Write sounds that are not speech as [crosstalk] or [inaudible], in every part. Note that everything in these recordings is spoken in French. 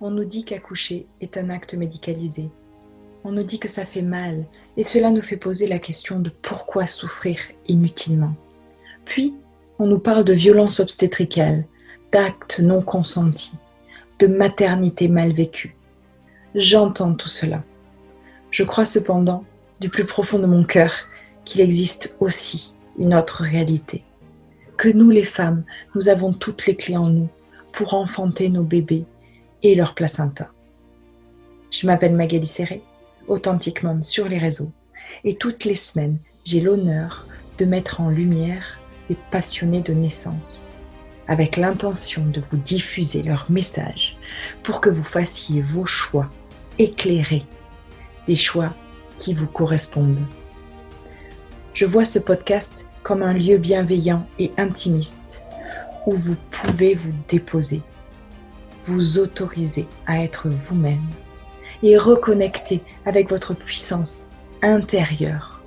On nous dit qu'accoucher est un acte médicalisé. On nous dit que ça fait mal et cela nous fait poser la question de pourquoi souffrir inutilement. Puis, on nous parle de violence obstétricale, d'actes non consentis, de maternité mal vécue. J'entends tout cela. Je crois cependant, du plus profond de mon cœur, qu'il existe aussi une autre réalité. Que nous les femmes, nous avons toutes les clés en nous pour enfanter nos bébés et leur placenta. Je m'appelle Magali Serré, Authentic Mom sur les réseaux, et toutes les semaines, j'ai l'honneur de mettre en lumière des passionnés de naissance, avec l'intention de vous diffuser leur message pour que vous fassiez vos choix éclairés, des choix qui vous correspondent. Je vois ce podcast comme un lieu bienveillant et intimiste où vous pouvez vous déposer, vous autoriser à être vous-même et reconnecter avec votre puissance intérieure.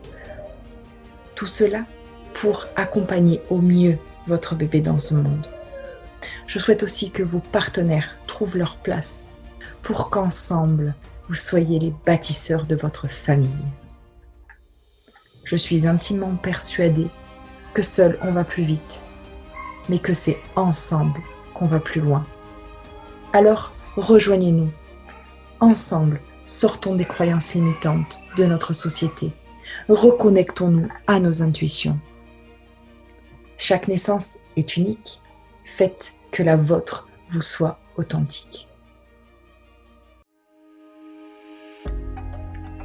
Tout cela pour accompagner au mieux votre bébé dans ce monde. Je souhaite aussi que vos partenaires trouvent leur place pour qu'ensemble, vous soyez les bâtisseurs de votre famille. Je suis intimement persuadée que seul on va plus vite, mais que c'est ensemble qu'on va plus loin. Alors, rejoignez-nous. Ensemble, sortons des croyances limitantes de notre société. Reconnectons-nous à nos intuitions. Chaque naissance est unique. Faites que la vôtre vous soit authentique.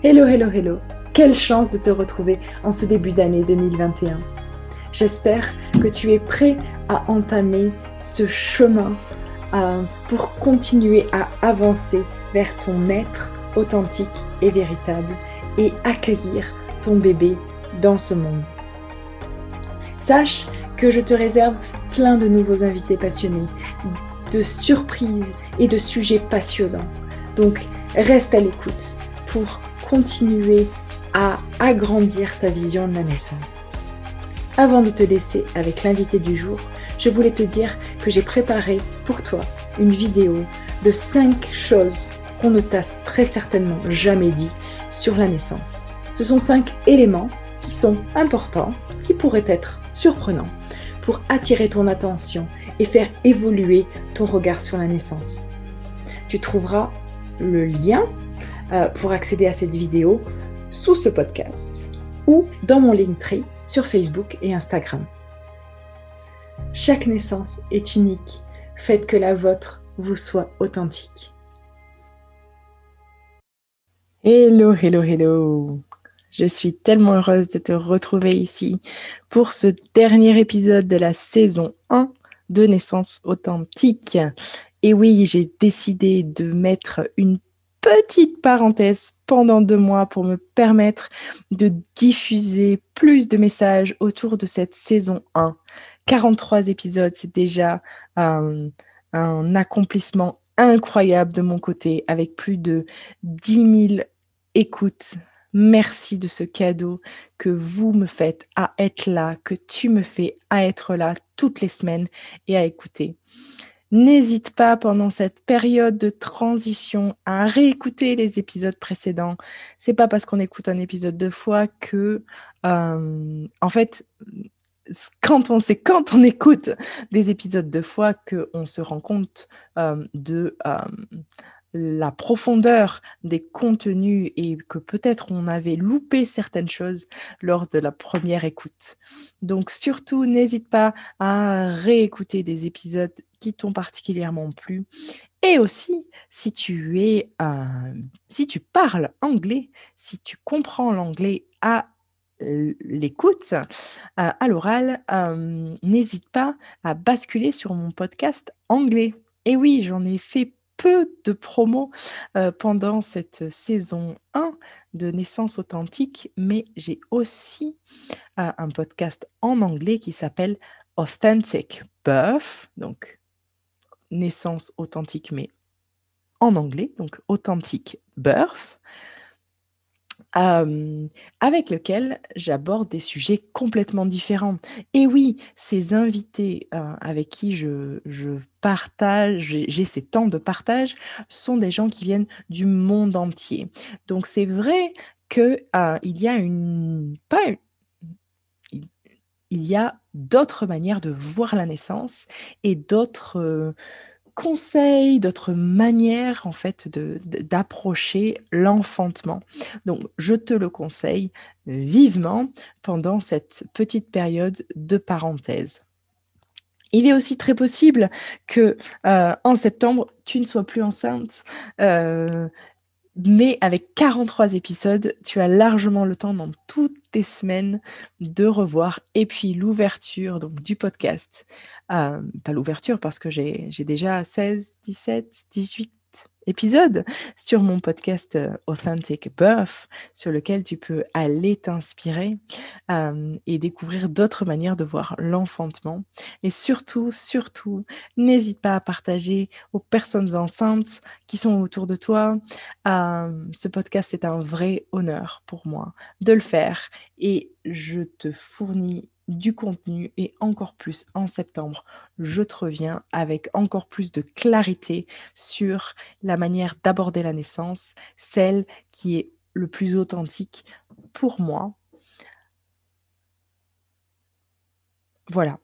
Hello, hello, hello. Quelle chance de te retrouver en ce début d'année 2021. J'espère que tu es prêt à entamer ce chemin euh, pour continuer à avancer vers ton être authentique et véritable et accueillir ton bébé dans ce monde. Sache que je te réserve plein de nouveaux invités passionnés, de surprises et de sujets passionnants. Donc reste à l'écoute pour continuer à agrandir ta vision de la naissance. Avant de te laisser avec l'invité du jour, je voulais te dire que j'ai préparé pour toi une vidéo de 5 choses qu'on ne t'a très certainement jamais dit sur la naissance. Ce sont 5 éléments qui sont importants, qui pourraient être surprenants pour attirer ton attention et faire évoluer ton regard sur la naissance. Tu trouveras le lien euh, pour accéder à cette vidéo sous ce podcast ou dans mon Linktree sur Facebook et Instagram. Chaque naissance est unique. Faites que la vôtre vous soit authentique. Hello, hello, hello. Je suis tellement heureuse de te retrouver ici pour ce dernier épisode de la saison 1 de Naissance authentique. Et oui, j'ai décidé de mettre une petite parenthèse pendant deux mois pour me permettre de diffuser plus de messages autour de cette saison 1. 43 épisodes, c'est déjà un, un accomplissement incroyable de mon côté avec plus de 10 000 écoutes. Merci de ce cadeau que vous me faites à être là, que tu me fais à être là toutes les semaines et à écouter. N'hésite pas pendant cette période de transition à réécouter les épisodes précédents. C'est pas parce qu'on écoute un épisode deux fois que, euh, en fait, quand on sait quand on écoute des épisodes deux fois qu'on se rend compte euh, de euh, la profondeur des contenus et que peut-être on avait loupé certaines choses lors de la première écoute. Donc surtout, n'hésite pas à réécouter des épisodes qui t'ont particulièrement plu. Et aussi, si tu es, euh, si tu parles anglais, si tu comprends l'anglais à l'écoute, euh, à l'oral, euh, n'hésite pas à basculer sur mon podcast anglais. Et oui, j'en ai fait peu de promos pendant cette saison 1 de Naissance authentique, mais j'ai aussi un podcast en anglais qui s'appelle Authentic Birth, donc naissance authentique, mais en anglais, donc Authentic Birth. Avec lequel j'aborde des sujets complètement différents. Et oui, ces invités avec qui je, partage, j'ai ces temps de partage, sont des gens qui viennent du monde entier. Donc c'est vrai qu'il il y a une... Pas, il y a d'autres manières de voir la naissance et d'autres conseils, d'autres manières en fait d'approcher l'enfantement. Donc je te le conseille vivement pendant cette petite période de parenthèse. Il est aussi très possible que euh, en septembre, tu ne sois plus enceinte. Euh, mais avec 43 épisodes, tu as largement le temps dans toutes tes semaines de revoir. Et puis l'ouverture du podcast, euh, pas l'ouverture parce que j'ai déjà 16, 17, 18 épisode sur mon podcast euh, Authentic Birth, sur lequel tu peux aller t'inspirer euh, et découvrir d'autres manières de voir l'enfantement. Et surtout, surtout, n'hésite pas à partager aux personnes enceintes qui sont autour de toi. Euh, ce podcast, c'est un vrai honneur pour moi de le faire et je te fournis du contenu et encore plus en septembre, je te reviens avec encore plus de clarité sur la manière d'aborder la naissance, celle qui est le plus authentique pour moi. Voilà.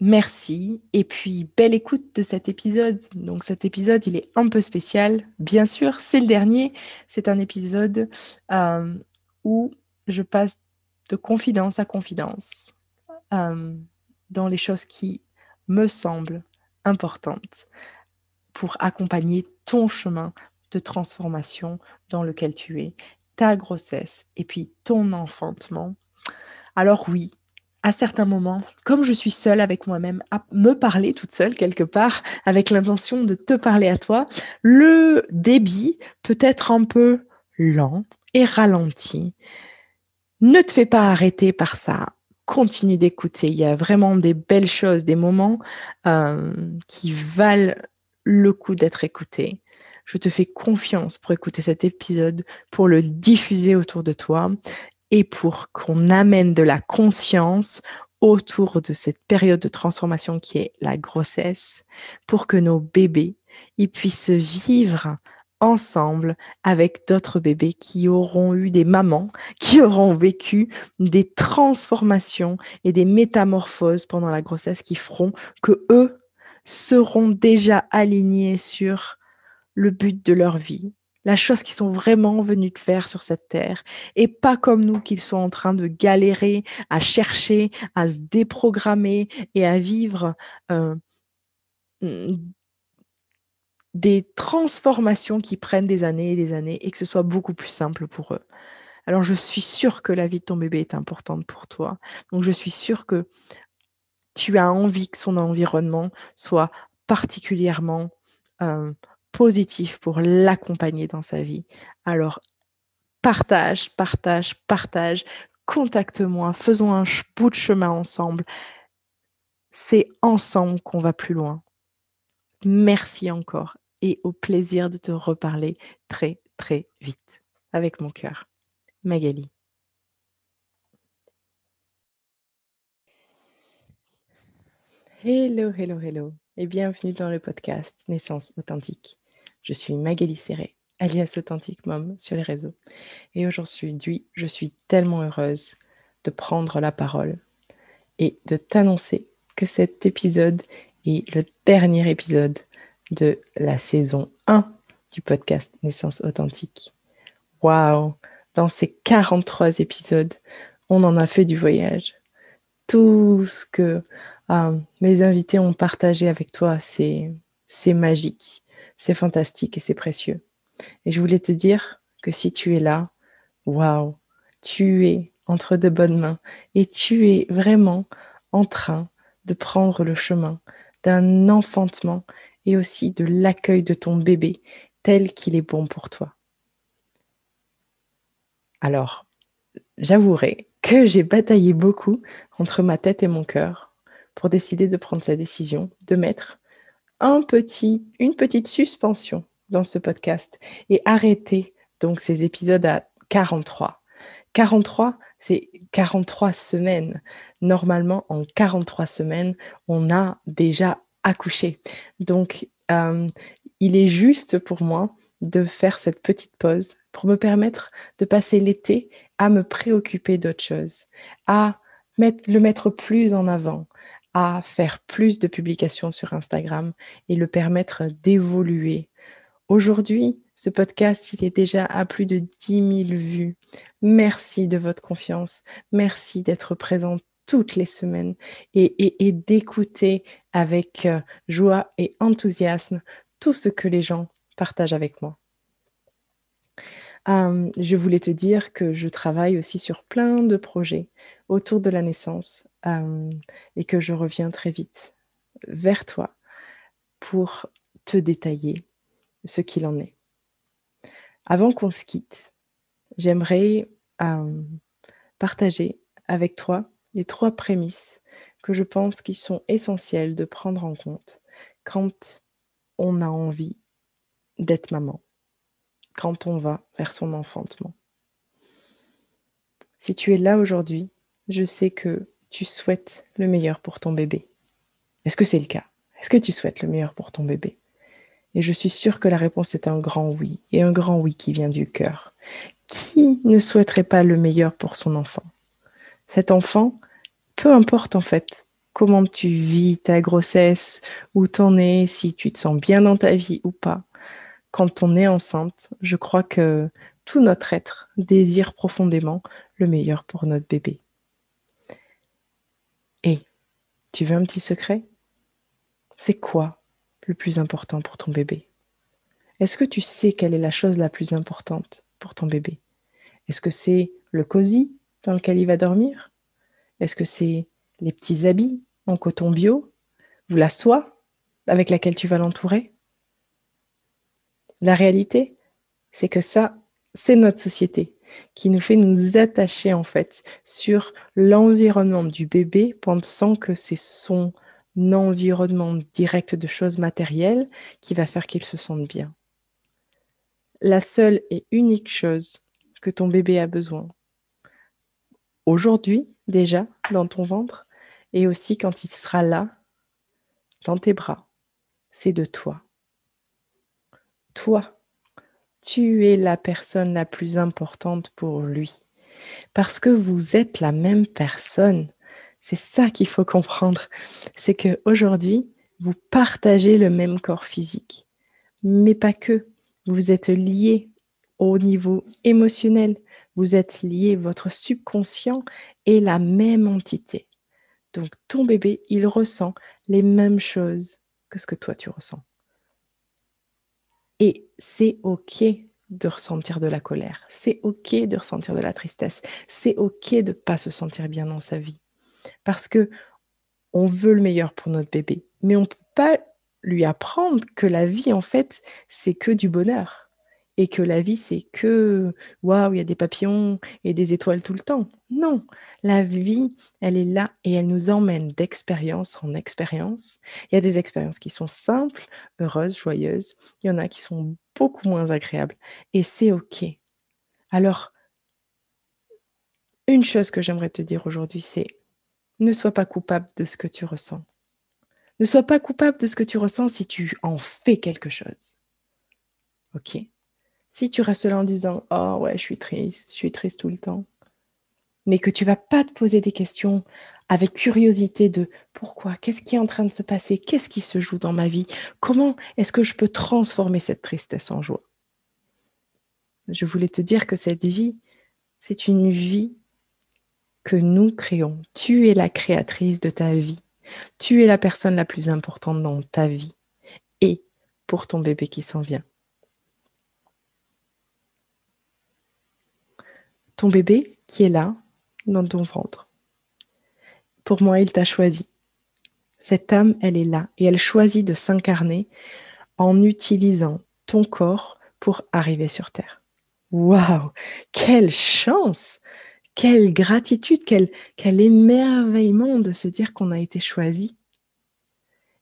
Merci. Et puis, belle écoute de cet épisode. Donc, cet épisode, il est un peu spécial. Bien sûr, c'est le dernier. C'est un épisode euh, où je passe de confidence à confidence dans les choses qui me semblent importantes pour accompagner ton chemin de transformation dans lequel tu es, ta grossesse et puis ton enfantement. Alors oui, à certains moments, comme je suis seule avec moi-même, à me parler toute seule quelque part, avec l'intention de te parler à toi, le débit peut être un peu lent et ralenti. Ne te fais pas arrêter par ça continue d'écouter. Il y a vraiment des belles choses, des moments euh, qui valent le coup d'être écoutés. Je te fais confiance pour écouter cet épisode, pour le diffuser autour de toi et pour qu'on amène de la conscience autour de cette période de transformation qui est la grossesse, pour que nos bébés puissent vivre ensemble avec d'autres bébés qui auront eu des mamans, [laughs] qui auront vécu des transformations et des métamorphoses pendant la grossesse qui feront que eux seront déjà alignés sur le but de leur vie, la chose qu'ils sont vraiment venus de faire sur cette terre, et pas comme nous qu'ils sont en train de galérer, à chercher, à se déprogrammer et à vivre euh, des transformations qui prennent des années et des années et que ce soit beaucoup plus simple pour eux. Alors je suis sûre que la vie de ton bébé est importante pour toi. Donc je suis sûre que tu as envie que son environnement soit particulièrement euh, positif pour l'accompagner dans sa vie. Alors partage, partage, partage, contacte-moi, faisons un bout de chemin ensemble. C'est ensemble qu'on va plus loin. Merci encore et au plaisir de te reparler très très vite avec mon cœur. Magali. Hello, hello, hello et bienvenue dans le podcast Naissance authentique. Je suis Magali Serré, alias Authentique Mom sur les réseaux. Et aujourd'hui, je suis tellement heureuse de prendre la parole et de t'annoncer que cet épisode est le dernier épisode de la saison 1 du podcast Naissance authentique. Waouh Dans ces 43 épisodes, on en a fait du voyage. Tout ce que euh, mes invités ont partagé avec toi, c'est magique, c'est fantastique et c'est précieux. Et je voulais te dire que si tu es là, waouh, tu es entre de bonnes mains et tu es vraiment en train de prendre le chemin d'un enfantement et aussi de l'accueil de ton bébé tel qu'il est bon pour toi. Alors, j'avouerai que j'ai bataillé beaucoup entre ma tête et mon cœur pour décider de prendre cette décision, de mettre un petit, une petite suspension dans ce podcast et arrêter donc ces épisodes à 43. 43, c'est 43 semaines. Normalement, en 43 semaines, on a déjà accouché. Donc, euh, il est juste pour moi de faire cette petite pause pour me permettre de passer l'été à me préoccuper d'autres choses, à mettre, le mettre plus en avant, à faire plus de publications sur Instagram et le permettre d'évoluer. Aujourd'hui, ce podcast, il est déjà à plus de 10 000 vues. Merci de votre confiance. Merci d'être présent toutes les semaines et, d'écouter avec euh, joie et enthousiasme tout ce que les gens partagent avec moi. Je voulais te dire que je travaille aussi sur plein de projets autour de la naissance et que je reviens très vite vers toi pour te détailler ce qu'il en est. Avant qu'on se quitte, j'aimerais partager avec toi les trois prémices que je pense qui sont essentielles de prendre en compte quand on a envie d'être maman, quand on va vers son enfantement. Si tu es là aujourd'hui, je sais que tu souhaites le meilleur pour ton bébé. Est-ce que c'est le cas? Est-ce que tu souhaites le meilleur pour ton bébé? Et je suis sûre que la réponse est un grand oui, et un grand oui qui vient du cœur. Qui ne souhaiterait pas le meilleur pour son enfant? Cet enfant, peu importe en fait comment tu vis ta grossesse, où t'en es, si tu te sens bien dans ta vie ou pas, quand on est enceinte, je crois que tout notre être désire profondément le meilleur pour notre bébé. Et tu veux un petit secret? C'est quoi le plus important pour ton bébé? Est-ce que tu sais quelle est la chose la plus importante pour ton bébé? Est-ce que c'est le cosy dans lequel il va dormir? Est-ce que c'est les petits habits en coton bio ou la soie avec laquelle tu vas l'entourer? La réalité, c'est que ça, c'est notre société qui nous fait nous attacher en fait sur l'environnement du bébé pensant que c'est son environnement direct de choses matérielles qui va faire qu'il se sente bien. La seule et unique chose que ton bébé a besoin, aujourd'hui déjà, dans ton ventre, et aussi quand il sera là, dans tes bras, c'est de toi. Toi, tu es la personne la plus importante pour lui. Parce que vous êtes la même personne. C'est ça qu'il faut comprendre. C'est que aujourd'hui, vous partagez le même corps physique, mais pas que. Vous êtes liés au niveau émotionnel. Vous êtes liés, votre subconscient est la même entité. Donc ton bébé, il ressent les mêmes choses que ce que toi tu ressens. Et c'est OK de ressentir de la colère. C'est OK de ressentir de la tristesse. C'est OK de ne pas se sentir bien dans sa vie parce que on veut le meilleur pour notre bébé, mais on ne peut pas lui apprendre que la vie, en fait, c'est que du bonheur et que la vie, c'est que waouh, il y a des papillons et des étoiles tout le temps. Non, la vie, elle est là et elle nous emmène d'expérience en expérience. Il y a des expériences qui sont simples, heureuses, joyeuses. Il y en a qui sont beaucoup moins agréables et c'est OK. Alors, une chose que j'aimerais te dire aujourd'hui, c'est ne sois pas coupable de ce que tu ressens. Ne sois pas coupable de ce que tu ressens si tu en fais quelque chose. OK? Si tu restes là en disant "Oh ouais, je suis triste, je suis triste tout le temps." Mais que tu vas pas te poser des questions avec curiosité de pourquoi, qu'est-ce qui est en train de se passer, qu'est-ce qui se joue dans ma vie, comment est-ce que je peux transformer cette tristesse en joie? Je voulais te dire que cette vie, c'est une vie que nous créons. Tu es la créatrice de ta vie. Tu es la personne la plus importante dans ta vie et pour ton bébé qui s'en vient. Ton bébé qui est là, dans ton ventre. Pour moi, il t'a choisi. Cette âme, elle est là et elle choisit de s'incarner en utilisant ton corps pour arriver sur Terre. Waouh Quelle chance quelle gratitude, quel, émerveillement de se dire qu'on a été choisi.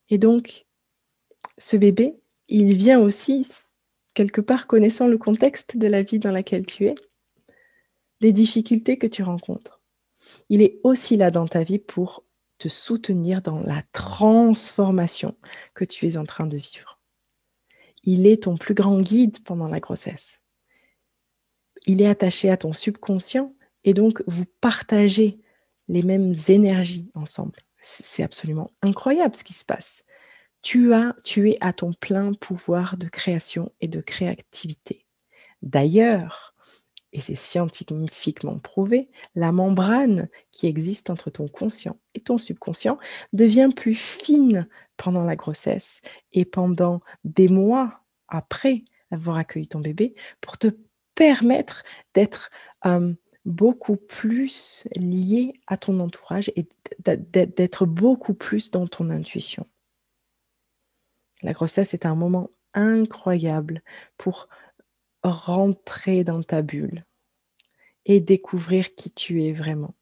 Et donc, ce bébé, il vient aussi quelque part connaissant le contexte de la vie dans laquelle tu es. Les difficultés que tu rencontres. Il est aussi là dans ta vie pour te soutenir dans la transformation que tu es en train de vivre. Il est ton plus grand guide pendant la grossesse. Il est attaché à ton subconscient et donc vous partagez les mêmes énergies ensemble. C'est absolument incroyable ce qui se passe. Tu, as, tu es à ton plein pouvoir de création et de créativité. D'ailleurs, et c'est scientifiquement prouvé, la membrane qui existe entre ton conscient et ton subconscient devient plus fine pendant la grossesse et pendant des mois après avoir accueilli ton bébé pour te permettre d'être beaucoup plus lié à ton entourage et d'être beaucoup plus dans ton intuition. La grossesse est un moment incroyable pour rentrer dans ta bulle et découvrir qui tu es vraiment.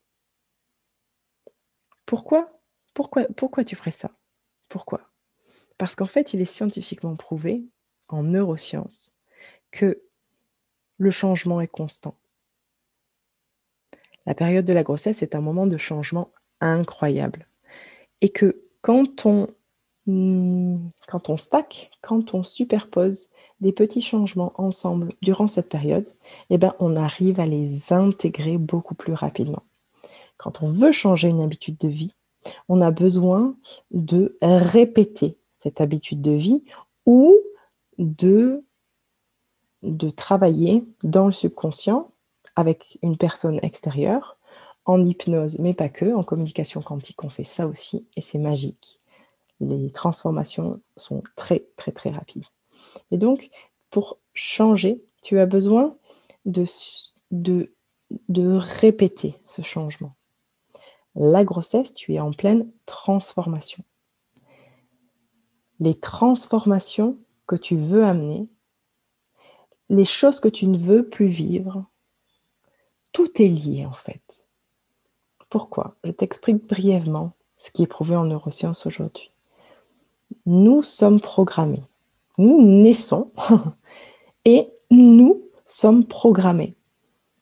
Pourquoi? Pourquoi, pourquoi tu ferais ça? Pourquoi? Parce qu'en fait, il est scientifiquement prouvé en neurosciences que le changement est constant. La période de la grossesse est un moment de changement incroyable. Et que quand on, quand on stack, quand on superpose des petits changements ensemble durant cette période, eh ben, on arrive à les intégrer beaucoup plus rapidement. Quand on veut changer une habitude de vie, on a besoin de répéter cette habitude de vie ou de, de travailler dans le subconscient avec une personne extérieure, en hypnose, mais pas que, en communication quantique, on fait ça aussi, et c'est magique. Les transformations sont très, très, très rapides. Et donc, pour changer, tu as besoin de, répéter ce changement. La grossesse, tu es en pleine transformation. Les transformations que tu veux amener, les choses que tu ne veux plus vivre, tout est lié en fait. Pourquoi? Je t'explique brièvement ce qui est prouvé en neurosciences aujourd'hui. Nous sommes programmés. Nous naissons [laughs] et nous sommes programmés.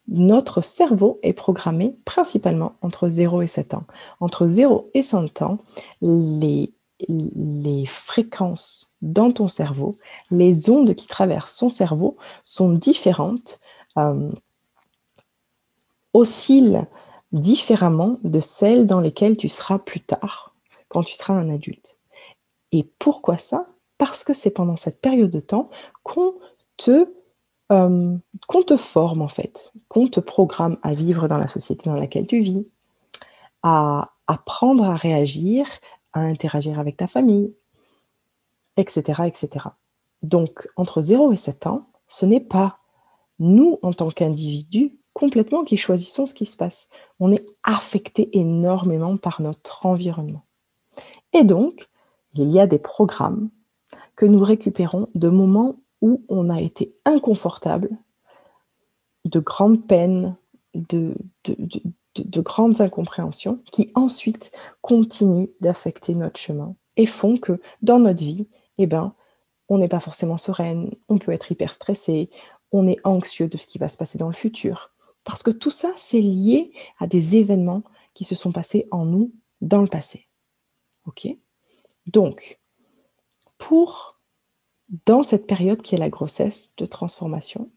Notre cerveau est programmé principalement entre 0 et 7 ans. Entre 0 et 100 ans, les, fréquences dans ton cerveau, les ondes qui traversent son cerveau sont différentes, euh, oscillent différemment de celles dans lesquelles tu seras plus tard, quand tu seras un adulte. Et pourquoi ça? Parce que c'est pendant cette période de temps qu'on te, euh, te forme en fait, qu'on te programme à vivre dans la société dans laquelle tu vis, à apprendre à réagir, à interagir avec ta famille, etc. etc. Donc, entre 0 et 7 ans, ce n'est pas nous, en tant qu'individus, complètement qui choisissons ce qui se passe. On est affecté énormément par notre environnement. Et donc, il y a des programmes que nous récupérons de moments où on a été inconfortable, de grandes peines, de, de, grandes incompréhensions, qui ensuite continuent d'affecter notre chemin et font que dans notre vie, eh ben, on n'est pas forcément sereine, on peut être hyper stressé, on est anxieux de ce qui va se passer dans le futur. Parce que tout ça, c'est lié à des événements qui se sont passés en nous dans le passé. OK? Donc, pour, dans cette période qui est la grossesse de transformation,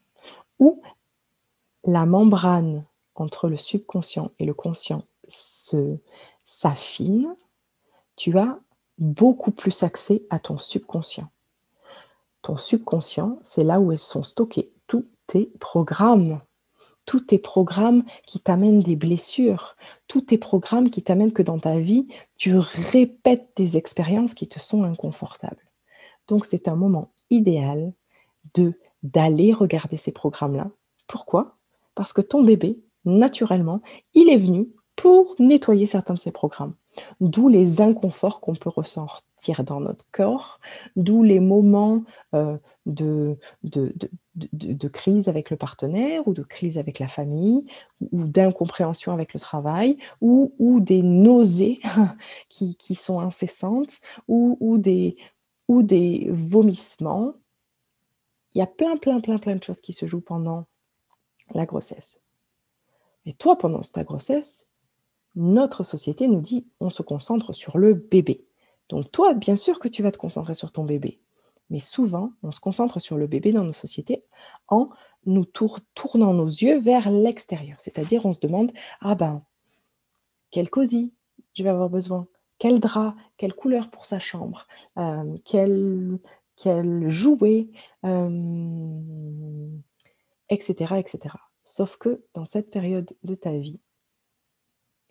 où la membrane entre le subconscient et le conscient se s'affine, tu as beaucoup plus accès à ton subconscient. Ton subconscient, c'est là où sont stockés tous tes programmes tous tes programmes qui t'amènent des blessures, tous tes programmes qui t'amènent que dans ta vie, tu répètes des expériences qui te sont inconfortables. Donc c'est un moment idéal de d'aller regarder ces programmes-là. Pourquoi? Parce que ton bébé, naturellement, il est venu pour nettoyer certains de ces programmes. D'où les inconforts qu'on peut ressentir dans notre corps, d'où les moments euh, de, crise avec le partenaire ou de crise avec la famille ou d'incompréhension avec le travail ou, des nausées [laughs] qui, sont incessantes ou, des, ou des vomissements. Il y a plein, plein, plein, plein de choses qui se jouent pendant la grossesse. Et toi, pendant ta grossesse, notre société nous dit on se concentre sur le bébé. Donc toi, bien sûr que tu vas te concentrer sur ton bébé. Mais souvent, on se concentre sur le bébé dans nos sociétés en nous tournant nos yeux vers l'extérieur. C'est-à-dire, on se demande, ah ben, quel cosy je vais avoir besoin Quel drap Quelle couleur pour sa chambre euh, quel, jouet Etc. Euh, etc. Sauf que dans cette période de ta vie,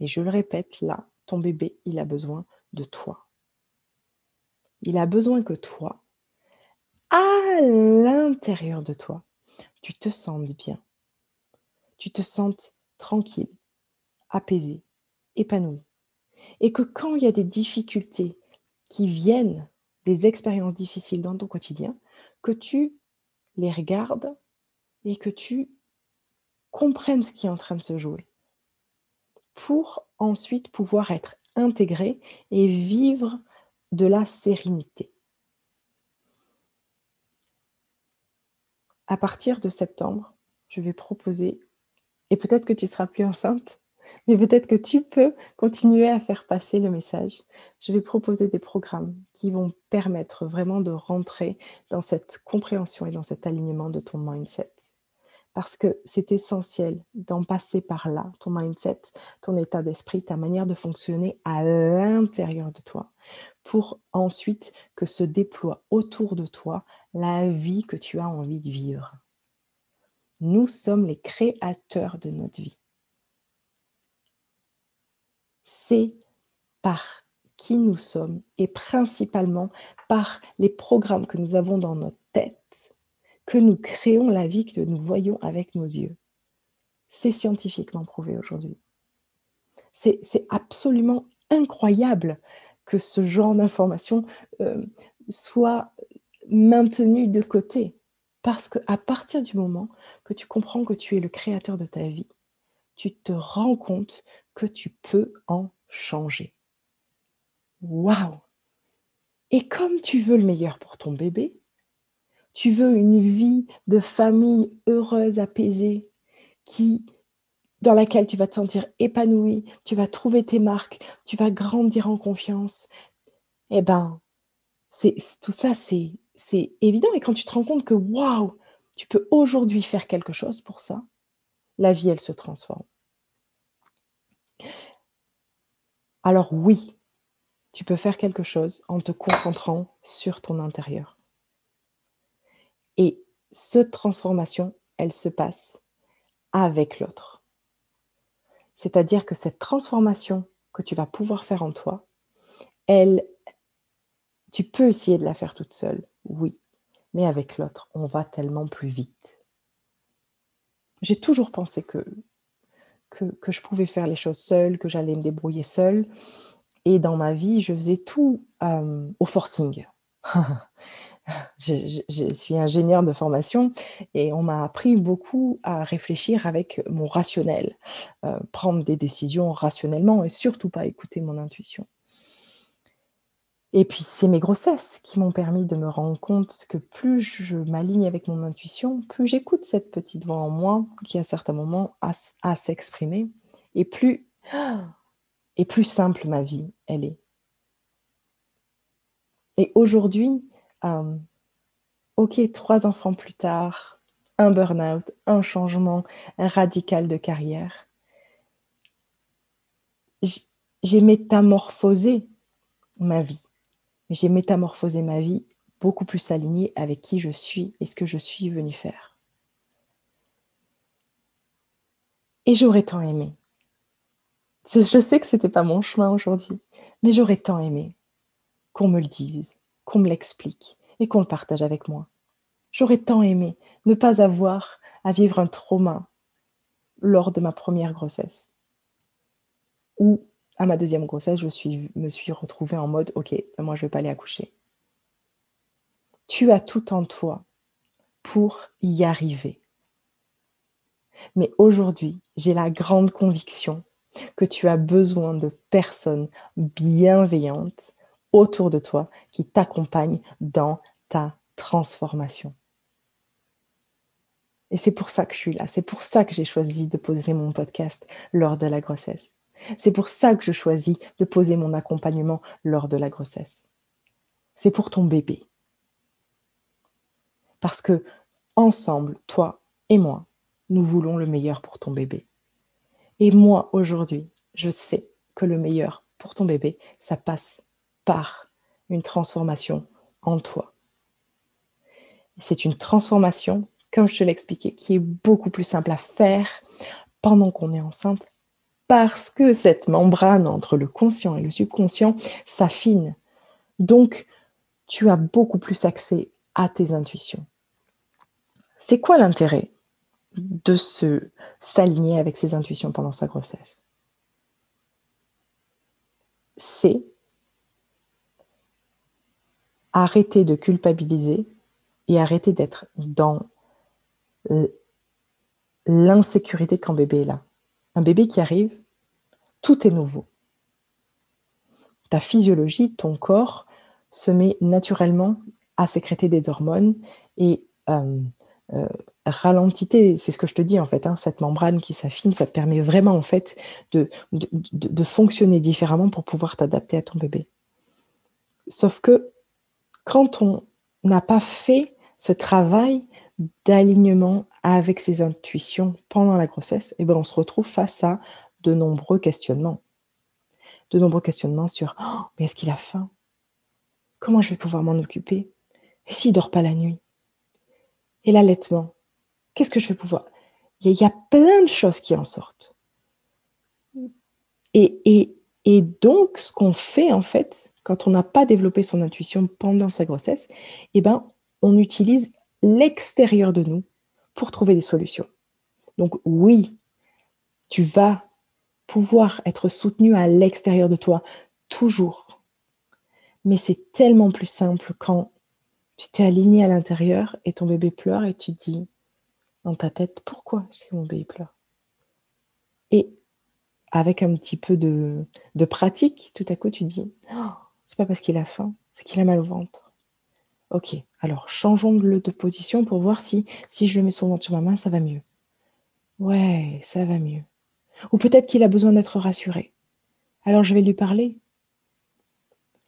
et je le répète là, ton bébé, il a besoin de toi. Il a besoin que toi, à l'intérieur de toi, tu te sentes bien. Tu te sentes tranquille, apaisé, épanoui. Et que quand il y a des difficultés qui viennent des expériences difficiles dans ton quotidien, que tu les regardes et que tu comprennes ce qui est en train de se jouer pour ensuite pouvoir être intégré et vivre de la sérénité. À partir de septembre, je vais proposer, et peut-être que tu seras plus enceinte, mais peut-être que tu peux continuer à faire passer le message. Je vais proposer des programmes qui vont permettre vraiment de rentrer dans cette compréhension et dans cet alignement de ton mindset parce que c'est essentiel d'en passer par là, ton mindset, ton état d'esprit, ta manière de fonctionner à l'intérieur de toi, pour ensuite que se déploie autour de toi la vie que tu as envie de vivre. Nous sommes les créateurs de notre vie. C'est par qui nous sommes et principalement par les programmes que nous avons dans notre tête que nous créons la vie que nous voyons avec nos yeux. C'est scientifiquement prouvé aujourd'hui. C'est absolument incroyable que ce genre d'information euh, soit maintenu de côté. Parce qu'à partir du moment que tu comprends que tu es le créateur de ta vie, tu te rends compte que tu peux en changer. Waouh Et comme tu veux le meilleur pour ton bébé, tu veux une vie de famille heureuse, apaisée, qui, dans laquelle tu vas te sentir épanoui, tu vas trouver tes marques, tu vas grandir en confiance. Eh ben, c'est tout ça, c'est c'est évident. Et quand tu te rends compte que waouh, tu peux aujourd'hui faire quelque chose pour ça, la vie, elle se transforme. Alors oui, tu peux faire quelque chose en te concentrant sur ton intérieur. Et cette transformation, elle se passe avec l'autre. C'est-à-dire que cette transformation que tu vas pouvoir faire en toi, elle, tu peux essayer de la faire toute seule, oui, mais avec l'autre, on va tellement plus vite. J'ai toujours pensé que, que, je pouvais faire les choses seule, que j'allais me débrouiller seule. Et dans ma vie, je faisais tout euh, au forcing. [laughs] je, suis ingénieur de formation et on m'a appris beaucoup à réfléchir avec mon rationnel, euh, prendre des décisions rationnellement et surtout pas écouter mon intuition. Et puis c'est mes grossesses qui m'ont permis de me rendre compte que plus je m'aligne avec mon intuition, plus j'écoute cette petite voix en moi qui à certains moments a à s'exprimer et plus [gasps] et plus simple ma vie elle est. Et aujourd'hui, ok, trois enfants plus tard, un burn-out, un changement radical de carrière. J'ai métamorphosé ma vie. J'ai métamorphosé ma vie beaucoup plus alignée avec qui je suis et ce que je suis venue faire. Et j'aurais tant aimé. Je sais que ce n'était pas mon chemin aujourd'hui, mais j'aurais tant aimé qu'on me le dise, qu'on me l'explique et qu'on le partage avec moi. J'aurais tant aimé ne pas avoir à vivre un trauma lors de ma première grossesse. Ou à ma deuxième grossesse, je me suis retrouvée en mode, ok, moi je ne vais pas aller accoucher. Tu as tout en toi pour y arriver. Mais aujourd'hui, j'ai la grande conviction que tu as besoin de personnes bienveillantes autour de toi qui t'accompagnent dans ta transformation. Et c'est pour ça que je suis là. C'est pour ça que j'ai choisi de poser mon podcast lors de la grossesse. C'est pour ça que je choisis de poser mon accompagnement lors de la grossesse. C'est pour ton bébé. Parce que ensemble, toi et moi, nous voulons le meilleur pour ton bébé. Et moi, aujourd'hui, je sais que le meilleur pour ton bébé, ça passe par une transformation en toi. C'est une transformation, comme je te l'ai expliqué, qui est beaucoup plus simple à faire pendant qu'on est enceinte, parce que cette membrane entre le conscient et le subconscient s'affine. Donc, tu as beaucoup plus accès à tes intuitions. C'est quoi l'intérêt de se s'aligner avec ses intuitions pendant sa grossesse? C'est arrêter de culpabiliser et arrêter d'être dans l'insécurité quand bébé est là. Un bébé qui arrive, tout est nouveau. Ta physiologie, ton corps se met naturellement à sécréter des hormones et euh, euh, c'est ce que je te dis en fait, hein, cette membrane qui s'affine, ça te permet vraiment en fait de fonctionner différemment pour pouvoir t'adapter à ton bébé. Sauf que quand on n'a pas fait ce travail d'alignement avec ses intuitions pendant la grossesse, eh ben on se retrouve face à de nombreux questionnements. De nombreux questionnements sur oh, mais est-ce qu'il a faim? Comment je vais pouvoir m'en occuper? Et s'il dort pas la nuit? Et l'allaitement? Qu'est-ce que je vais pouvoir? Il y, a, plein de choses qui en sortent. Et, et, et donc, ce qu'on fait en fait, quand on n'a pas développé son intuition pendant sa grossesse, eh ben, on utilise l'extérieur de nous pour trouver des solutions. Donc oui, tu vas pouvoir être soutenu à l'extérieur de toi, toujours. Mais c'est tellement plus simple quand tu t'es aligné à l'intérieur et ton bébé pleure et tu te dis dans ta tête, pourquoi est-ce que mon bébé pleure? Et avec un petit peu de, pratique, tout à coup tu dis, oh, c'est pas parce qu'il a faim, c'est qu'il a mal au ventre. Ok, alors changeons de, position pour voir si, si je mets son ventre sur ma main, ça va mieux. Ouais, ça va mieux. Ou peut-être qu'il a besoin d'être rassuré. Alors je vais lui parler.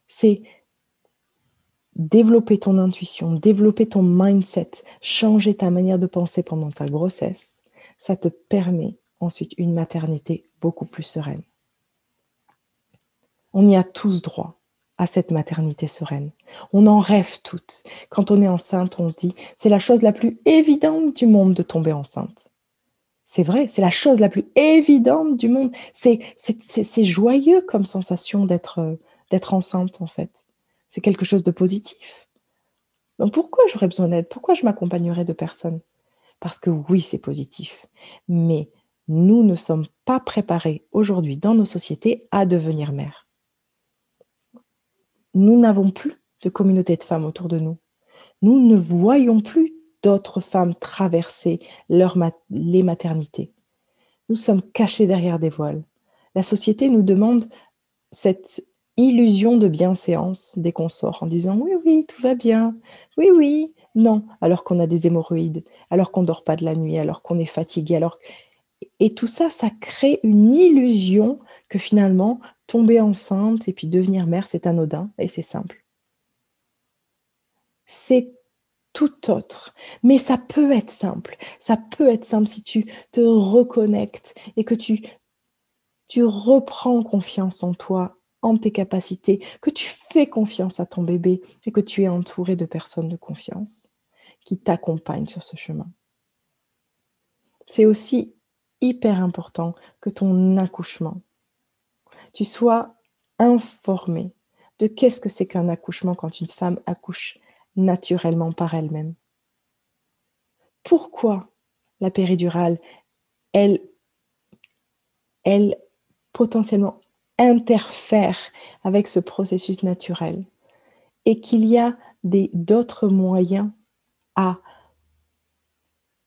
C'est développer ton intuition, développer ton mindset, changer ta manière de penser pendant ta grossesse. Ça te permet ensuite une maternité beaucoup plus sereine. On y a tous droit à cette maternité sereine. On en rêve toutes. Quand on est enceinte, on se dit, c'est la chose la plus évidente du monde de tomber enceinte. C'est vrai, c'est la chose la plus évidente du monde. C'est, joyeux comme sensation d'être, d'être enceinte, en fait. C'est quelque chose de positif. Donc pourquoi j'aurais besoin d'aide? Pourquoi je m'accompagnerais de personnes? Parce que oui, c'est positif. Mais nous ne sommes pas préparés aujourd'hui dans nos sociétés à devenir mères nous n'avons plus de communauté de femmes autour de nous. Nous ne voyons plus d'autres femmes traverser leur les maternités. Nous sommes cachés derrière des voiles. La société nous demande cette illusion de bienséance des consorts en disant oui, oui, tout va bien, oui, oui, non, alors qu'on a des hémorroïdes, alors qu'on ne dort pas de la nuit, alors qu'on est fatigué, alors et tout ça, ça crée une illusion que finalement tomber enceinte et puis devenir mère, c'est anodin et c'est simple. C'est tout autre. Mais ça peut être simple. Ça peut être simple si tu te reconnectes et que tu, tu reprends confiance en toi, en tes capacités, que tu fais confiance à ton bébé et que tu es entouré de personnes de confiance qui t'accompagnent sur ce chemin. C'est aussi hyper important que ton accouchement tu sois informé de qu'est-ce que c'est qu'un accouchement quand une femme accouche naturellement par elle-même. Pourquoi la péridurale, elle, elle potentiellement interfère avec ce processus naturel et qu'il y a d'autres moyens à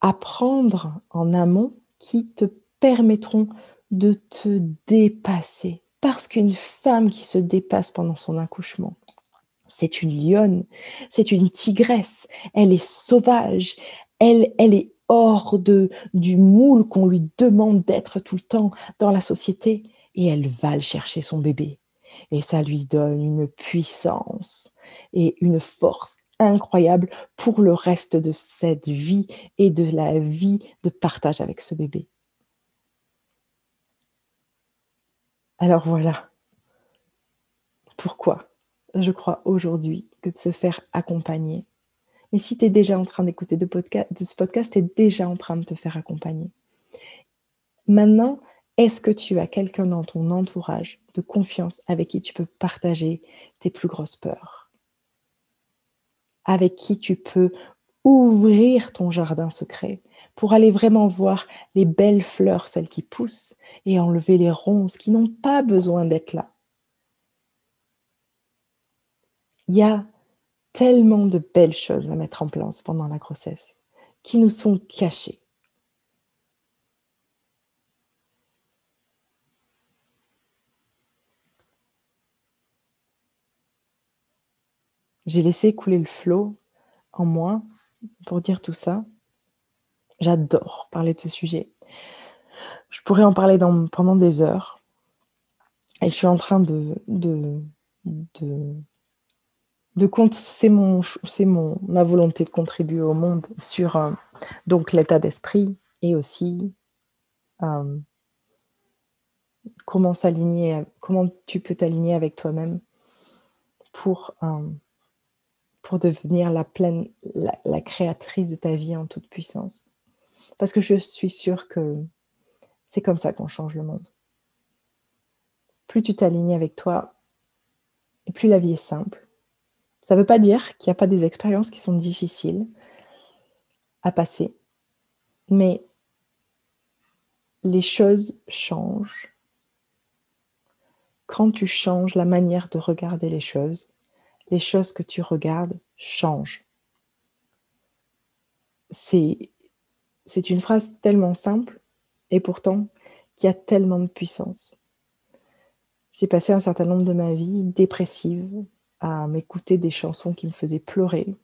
apprendre en amont qui te permettront de te dépasser, parce qu'une femme qui se dépasse pendant son accouchement, c'est une lionne, c'est une tigresse, elle est sauvage, elle, elle est hors de, du moule qu'on lui demande d'être tout le temps dans la société. Et elle va le chercher, son bébé. Et ça lui donne une puissance et une force incroyable pour le reste de cette vie et de la vie de partage avec ce bébé. Alors voilà pourquoi je crois aujourd'hui que de se faire accompagner? Mais si tu es déjà en train d'écouter de, ce podcast, tu es déjà en train de te faire accompagner. Maintenant, est-ce que tu as quelqu'un dans ton entourage de confiance avec qui tu peux partager tes plus grosses peurs? Avec qui tu peux ouvrir ton jardin secret? Pour aller vraiment voir les belles fleurs, celles qui poussent, et enlever les ronces qui n'ont pas besoin d'être là. Il y a tellement de belles choses à mettre en place pendant la grossesse qui nous sont cachées. J'ai laissé couler le flot en moi pour dire tout ça. J'adore parler de ce sujet. Je pourrais en parler pendant des heures. Et je suis en train de, de, de, de c'est mon, c'est mon, ma volonté de contribuer au monde sur euh, donc l'état d'esprit et aussi euh, comment s'aligner, comment tu peux t'aligner avec toi-même pour euh, pour devenir la pleine, la, créatrice de ta vie en toute puissance. Parce que je suis sûre que c'est comme ça qu'on change le monde. Plus tu t'alignes avec toi, et plus la vie est simple. Ça ne veut pas dire qu'il n'y a pas des expériences qui sont difficiles à passer, mais les choses changent. Quand tu changes la manière de regarder les choses, les choses que tu regardes changent. C'est, c'est une phrase tellement simple et pourtant qui a tellement de puissance. J'ai passé un certain nombre de ma vie dépressive à m'écouter des chansons qui me faisaient pleurer,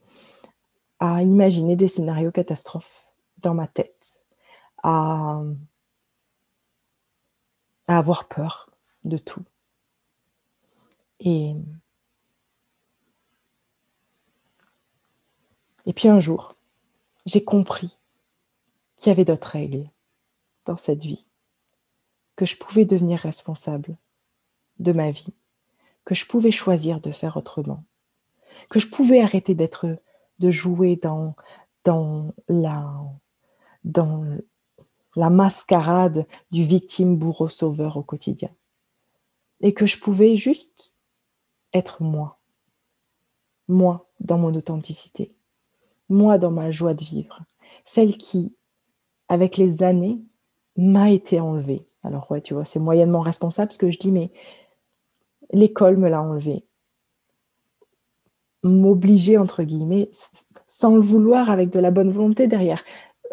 à imaginer des scénarios catastrophes dans ma tête, à, avoir peur de tout. Et puis un jour, j'ai compris qu'il y avait d'autres règles dans cette vie, que je pouvais devenir responsable de ma vie, que je pouvais choisir de faire autrement, que je pouvais arrêter d'être, de jouer dans, dans, la, dans la mascarade du victime bourreau sauveur au quotidien, et que je pouvais juste être moi, moi dans mon authenticité. Moi dans ma joie de vivre, celle qui, avec les années, m'a été enlevée. Alors ouais, tu vois, c'est moyennement responsable ce que je dis, mais l'école me l'a enlevée. M'obliger, entre guillemets, sans le vouloir, avec de la bonne volonté derrière,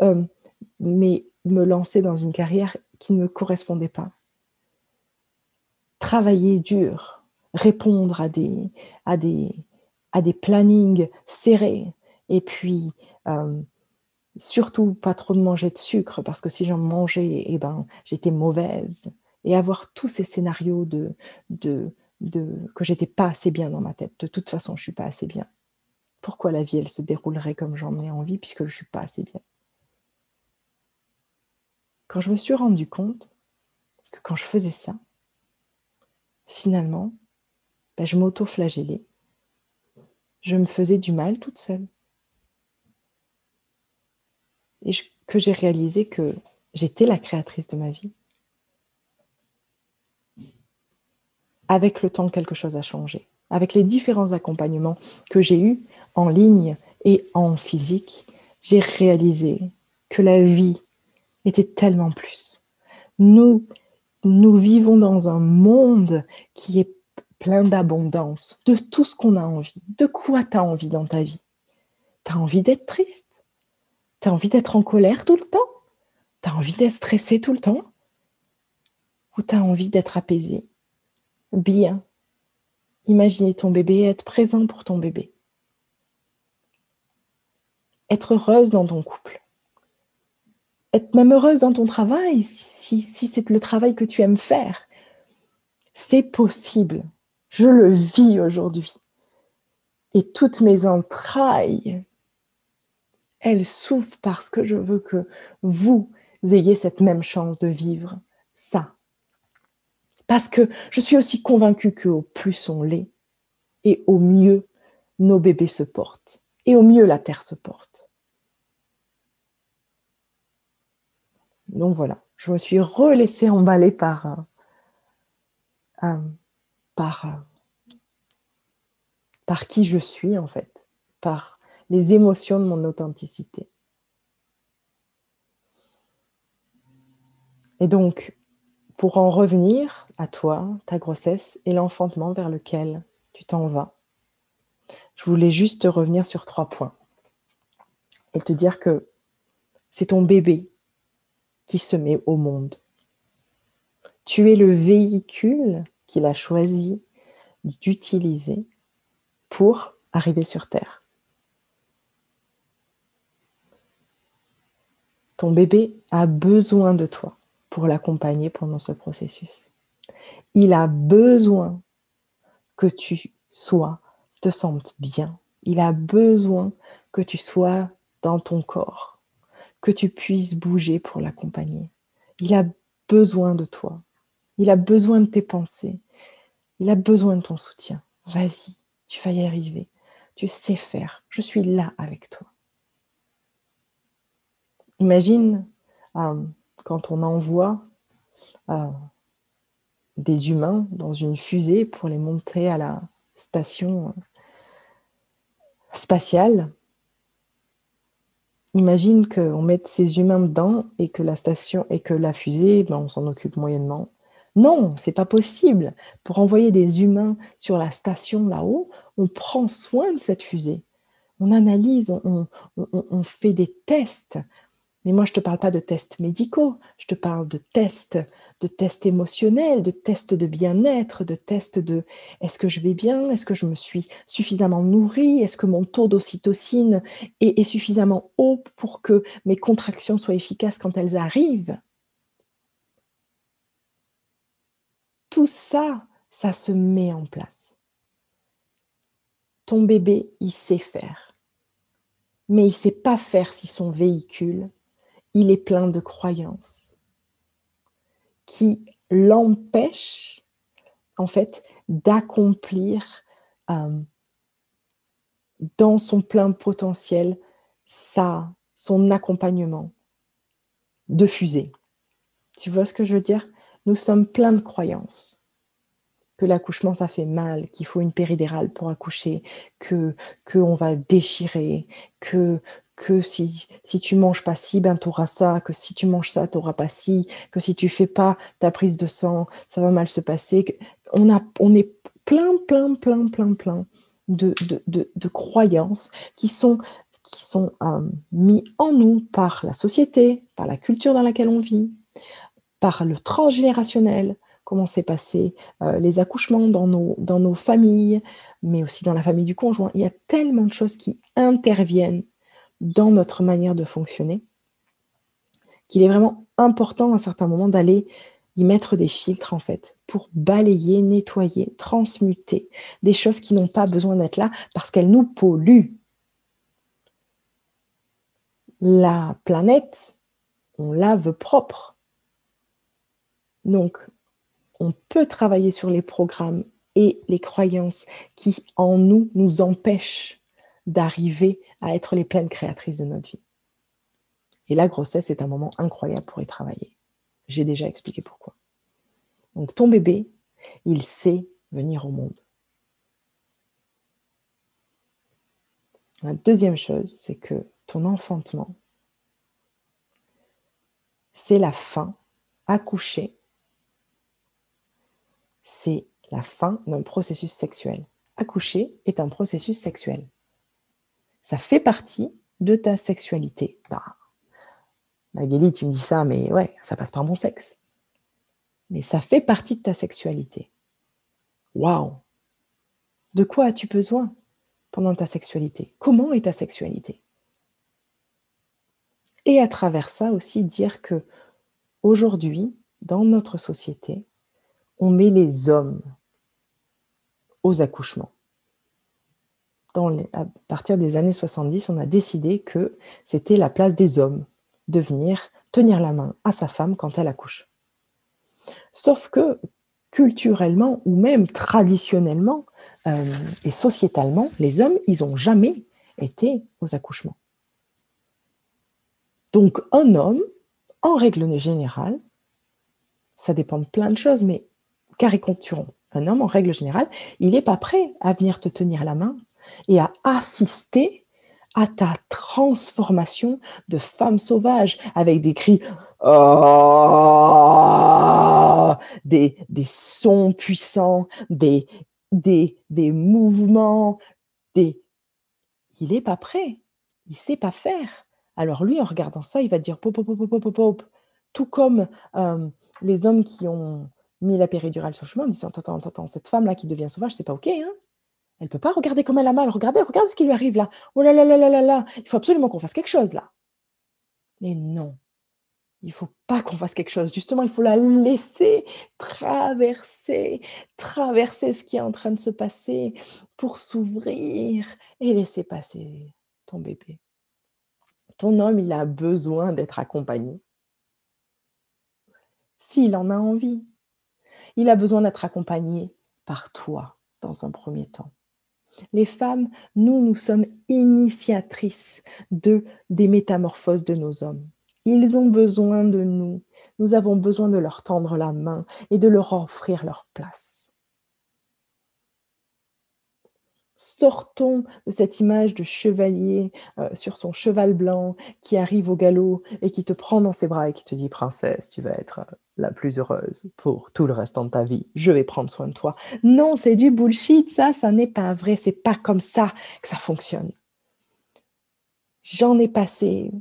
euh, mais me lancer dans une carrière qui ne me correspondait pas. Travailler dur, répondre à des, à des, à des plannings serrés, et puis, euh, surtout, pas trop manger de sucre, parce que si j'en mangeais, eh ben, j'étais mauvaise. Et avoir tous ces scénarios de, de, de que j'étais pas assez bien dans ma tête. De toute façon, je suis pas assez bien. Pourquoi la vie, elle se déroulerait comme j'en ai envie, puisque je suis pas assez bien? Quand je me suis rendu compte que quand je faisais ça, finalement, ben, je m'auto-flagellais. Je me faisais du mal toute seule et que j'ai réalisé que j'étais la créatrice de ma vie. Avec le temps, quelque chose a changé. Avec les différents accompagnements que j'ai eus en ligne et en physique, j'ai réalisé que la vie était tellement plus. Nous, nous vivons dans un monde qui est plein d'abondance, de tout ce qu'on a envie. De quoi tu as envie dans ta vie? Tu as envie d'être triste? Tu as envie d'être en colère tout le temps? Tu as envie d'être stressé tout le temps? Ou tu as envie d'être apaisé? Bien. Imaginez ton bébé être présent pour ton bébé. Être heureuse dans ton couple. être même heureuse dans ton travail, si, si c'est le travail que tu aimes faire. C'est possible. Je le vis aujourd'hui. Et toutes mes entrailles, elles souffrent parce que je veux que vous ayez cette même chance de vivre ça. Parce que je suis aussi convaincue qu'au plus on l'est, et au mieux nos bébés se portent, et au mieux la Terre se porte. Donc voilà, je me suis relaissée emballer par, euh, par, euh, par qui je suis en fait, par les émotions de mon authenticité. Et donc, pour en revenir à toi, ta grossesse et l'enfantement vers lequel tu t'en vas, je voulais juste revenir sur trois points et te dire que c'est ton bébé qui se met au monde. Tu es le véhicule qu'il a choisi d'utiliser pour arriver sur Terre. Ton bébé a besoin de toi pour l'accompagner pendant ce processus. Il a besoin que tu sois, te sentes bien. Il a besoin que tu sois dans ton corps, que tu puisses bouger pour l'accompagner. Il a besoin de toi. Il a besoin de tes pensées. Il a besoin de ton soutien. Vas-y, tu vas y arriver. Tu sais faire. Je suis là avec toi. Imagine euh, quand on envoie euh, des humains dans une fusée pour les monter à la station euh, spatiale. Imagine qu'on mette ces humains dedans et que la station et que la fusée, ben, on s'en occupe moyennement. Non, c'est pas possible. Pour envoyer des humains sur la station là-haut, on prend soin de cette fusée. On analyse, on fait des tests, mais moi, je ne te parle pas de tests médicaux, je te parle de tests, de tests émotionnels, de tests de bien-être, de tests de est-ce que je vais bien, est-ce que je me suis suffisamment nourrie, est-ce que mon taux d'ocytocine est, est, suffisamment haut pour que mes contractions soient efficaces quand elles arrivent? Tout ça, ça se met en place. Ton bébé, il sait faire. Mais il ne sait pas faire si son véhicule il est plein de croyances qui l'empêchent en fait d'accomplir euh, dans son plein potentiel son accompagnement de fusée. Tu vois ce que je veux dire? Nous sommes pleins de croyances que l'accouchement ça fait mal, qu'il faut une péridérale pour accoucher, que qu'on va déchirer, que que si, si tu manges pas ci, ben tu auras ça, que si tu manges ça, tu pas ci, que si tu fais pas ta prise de sang, ça va mal se passer. On, a, on est plein, plein, plein, plein, plein de, de, croyances qui sont, qui sont euh, mis en nous par la société, par la culture dans laquelle on vit, par le transgénérationnel, comment s'est passé euh, les accouchements dans nos, dans nos familles, mais aussi dans la famille du conjoint. Il y a tellement de choses qui interviennent dans notre manière de fonctionner, qu'il est vraiment important à un certain moment d'aller y mettre des filtres en fait pour balayer, nettoyer, transmuter des choses qui n'ont pas besoin d'être là parce qu'elles nous polluent. La planète, on la veut propre. Donc, on peut travailler sur les programmes et les croyances qui en nous nous empêchent d'arriver à être les pleines créatrices de notre vie. Et la grossesse est un moment incroyable pour y travailler. J'ai déjà expliqué pourquoi. Donc ton bébé, il sait venir au monde. La deuxième chose, c'est que ton enfantement, c'est la fin. Accoucher, c'est la fin d'un processus sexuel. Accoucher est un processus sexuel ça fait partie de ta sexualité. Bah, Magali, tu me dis ça, mais ouais, ça passe par mon sexe. Mais ça fait partie de ta sexualité. Waouh De quoi as-tu besoin pendant ta sexualité? Comment est ta sexualité? Et à travers ça aussi dire que aujourd'hui, dans notre société, on met les hommes aux accouchements. À partir des années 70, on a décidé que c'était la place des hommes de venir tenir la main à sa femme quand elle accouche. Sauf que culturellement ou même traditionnellement euh, et sociétalement, les hommes, ils n'ont jamais été aux accouchements. Donc un homme, en règle générale, ça dépend de plein de choses, mais caricaturons. Un homme, en règle générale, il n'est pas prêt à venir te tenir la main et à assister à ta transformation de femme sauvage avec des cris, oh, des, des sons puissants, des, des, des mouvements, des... Il n'est pas prêt, il ne sait pas faire. Alors lui, en regardant ça, il va dire pop, pop, pop, pop, pop, tout comme euh, les hommes qui ont mis la péridurale sur le chemin en disant Attends, attends, attends, cette femme-là qui devient sauvage, c'est pas OK. Hein elle peut pas regarder comme elle a mal. Regardez, regarde ce qui lui arrive là. Oh là là là là là là. Il faut absolument qu'on fasse quelque chose là. Mais non, il faut pas qu'on fasse quelque chose. Justement, il faut la laisser traverser, traverser ce qui est en train de se passer pour s'ouvrir et laisser passer ton bébé. Ton homme, il a besoin d'être accompagné. S'il en a envie, il a besoin d'être accompagné par toi dans un premier temps. Les femmes, nous, nous sommes initiatrices de des métamorphoses de nos hommes. Ils ont besoin de nous. Nous avons besoin de leur tendre la main et de leur offrir leur place. Sortons de cette image de chevalier euh, sur son cheval blanc qui arrive au galop et qui te prend dans ses bras et qui te dit princesse, tu vas être euh, la plus heureuse pour tout le restant de ta vie. Je vais prendre soin de toi. Non, c'est du bullshit, ça, ça n'est pas vrai. C'est pas comme ça que ça fonctionne. J'en ai passé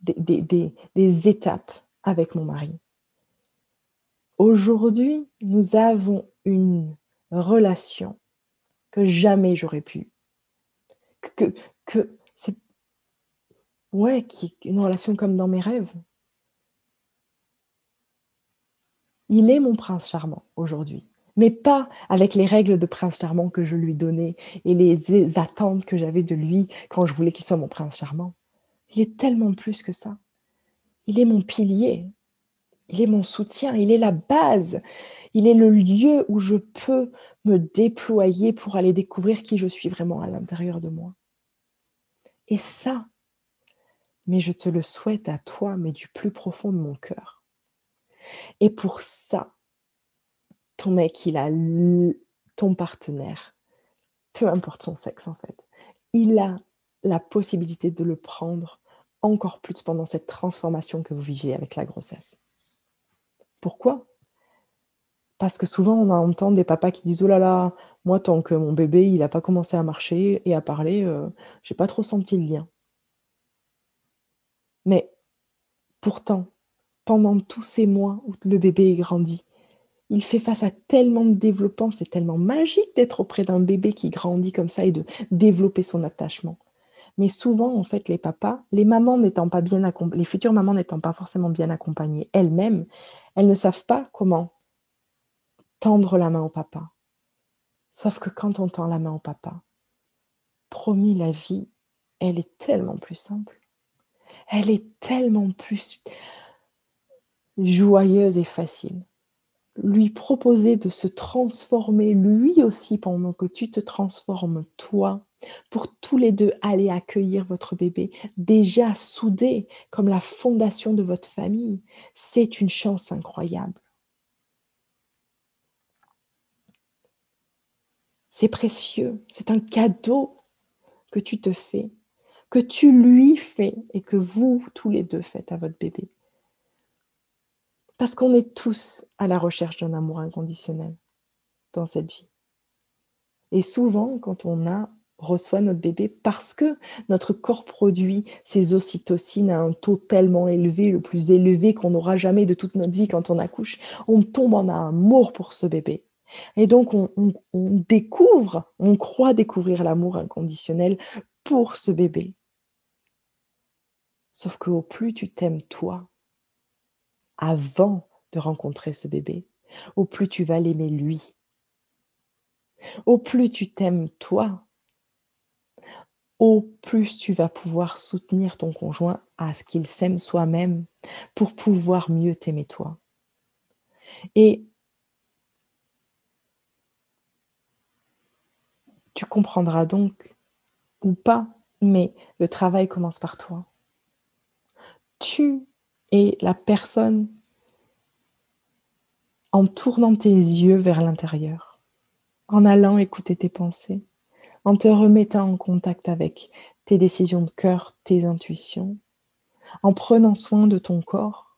des, des étapes avec mon mari. Aujourd'hui, nous avons une relation que jamais j'aurais pu. Que, que c'est. Ouais, qui, une relation comme dans mes rêves. Il est mon prince charmant aujourd'hui, mais pas avec les règles de prince charmant que je lui donnais et les attentes que j'avais de lui quand je voulais qu'il soit mon prince charmant. Il est tellement plus que ça. Il est mon pilier, il est mon soutien, il est la base, il est le lieu où je peux me déployer pour aller découvrir qui je suis vraiment à l'intérieur de moi. Et ça, mais je te le souhaite à toi, mais du plus profond de mon cœur. Et pour ça, ton mec, il a ton partenaire, peu importe son sexe en fait, il a la possibilité de le prendre encore plus pendant cette transformation que vous vivez avec la grossesse. Pourquoi? Parce que souvent, on entend des papas qui disent Oh là là, moi, tant que mon bébé il n'a pas commencé à marcher et à parler, euh, j'ai pas trop senti le lien. Mais pourtant, pendant tous ces mois où le bébé est grandi, il fait face à tellement de développement, c'est tellement magique d'être auprès d'un bébé qui grandit comme ça et de développer son attachement. Mais souvent, en fait, les papas, les mamans n'étant pas bien les futures mamans n'étant pas forcément bien accompagnées elles-mêmes, elles ne savent pas comment tendre la main au papa. Sauf que quand on tend la main au papa, promis la vie, elle est tellement plus simple. Elle est tellement plus joyeuse et facile. Lui proposer de se transformer lui aussi pendant que tu te transformes toi pour tous les deux aller accueillir votre bébé déjà soudé comme la fondation de votre famille. C'est une chance incroyable. C'est précieux, c'est un cadeau que tu te fais, que tu lui fais et que vous, tous les deux, faites à votre bébé. Parce qu'on est tous à la recherche d'un amour inconditionnel dans cette vie. Et souvent, quand on a reçoit notre bébé parce que notre corps produit ces ocytocines à un taux tellement élevé, le plus élevé qu'on n'aura jamais de toute notre vie quand on accouche. On tombe en amour pour ce bébé. Et donc on, découvre, on croit découvrir l'amour inconditionnel pour ce bébé. Sauf que au plus tu t'aimes toi, avant de rencontrer ce bébé, au plus tu vas l'aimer lui. Au plus tu t'aimes toi, au plus tu vas pouvoir soutenir ton conjoint à ce qu'il s'aime soi-même pour pouvoir mieux t'aimer toi. Et tu comprendras donc, ou pas, mais le travail commence par toi. Tu es la personne en tournant tes yeux vers l'intérieur, en allant écouter tes pensées, en te remettant en contact avec tes décisions de cœur, tes intuitions, en prenant soin de ton corps,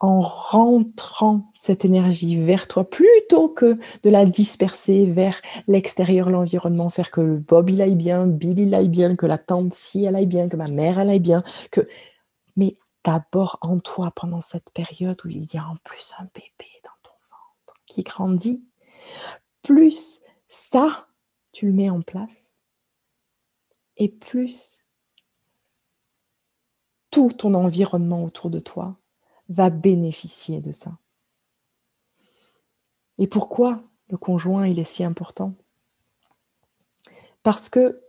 en rentrant cette énergie vers toi plutôt que de la disperser vers l'extérieur, l'environnement, faire que le Bob il aille bien, Bill il aille bien, que la tante si elle aille bien, que ma mère elle aille bien, que mais d'abord en toi pendant cette période où il y a en plus un bébé dans ton ventre qui grandit, plus ça tu le mets en place et plus tout ton environnement autour de toi va bénéficier de ça. Et pourquoi le conjoint il est si important? Parce que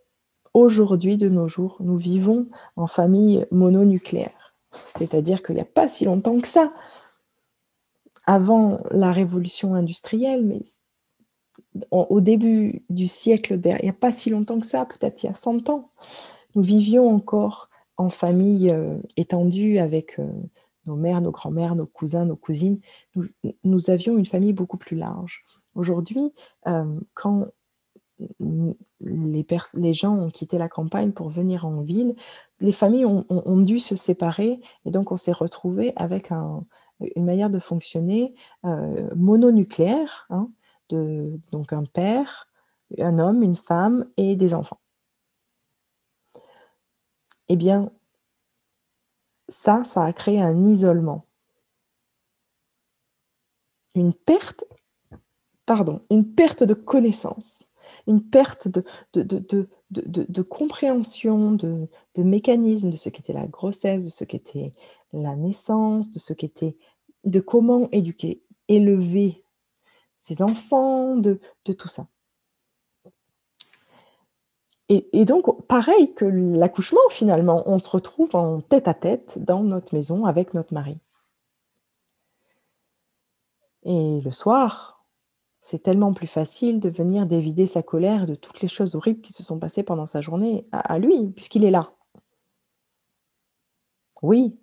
aujourd'hui de nos jours, nous vivons en famille mononucléaire. C'est-à-dire qu'il n'y a pas si longtemps que ça, avant la révolution industrielle, mais au début du siècle, il n'y a pas si longtemps que ça, peut-être il y a 100 ans, nous vivions encore en famille euh, étendue avec euh, nos mères, nos grands-mères, nos cousins, nos cousines. Nous, avions une famille beaucoup plus large. Aujourd'hui, euh, quand les, gens ont quitté la campagne pour venir en ville, les familles ont, dû se séparer et donc on s'est retrouvé avec une manière de fonctionner mononucléaire. Hein, donc un père, un homme, une femme et des enfants. Eh bien, ça, ça a créé un isolement. Une perte, pardon, une perte de connaissance, une perte de, compréhension, de, mécanisme de ce qu'était la grossesse, de ce qu'était la naissance, de ce qu'était, de comment éduquer, élever ses enfants, de, tout ça. Et, donc, pareil que l'accouchement, finalement, on se retrouve en tête à tête dans notre maison avec notre mari. Et le soir, c'est tellement plus facile de venir dévider sa colère de toutes les choses horribles qui se sont passées pendant sa journée à lui, puisqu'il est là. Oui,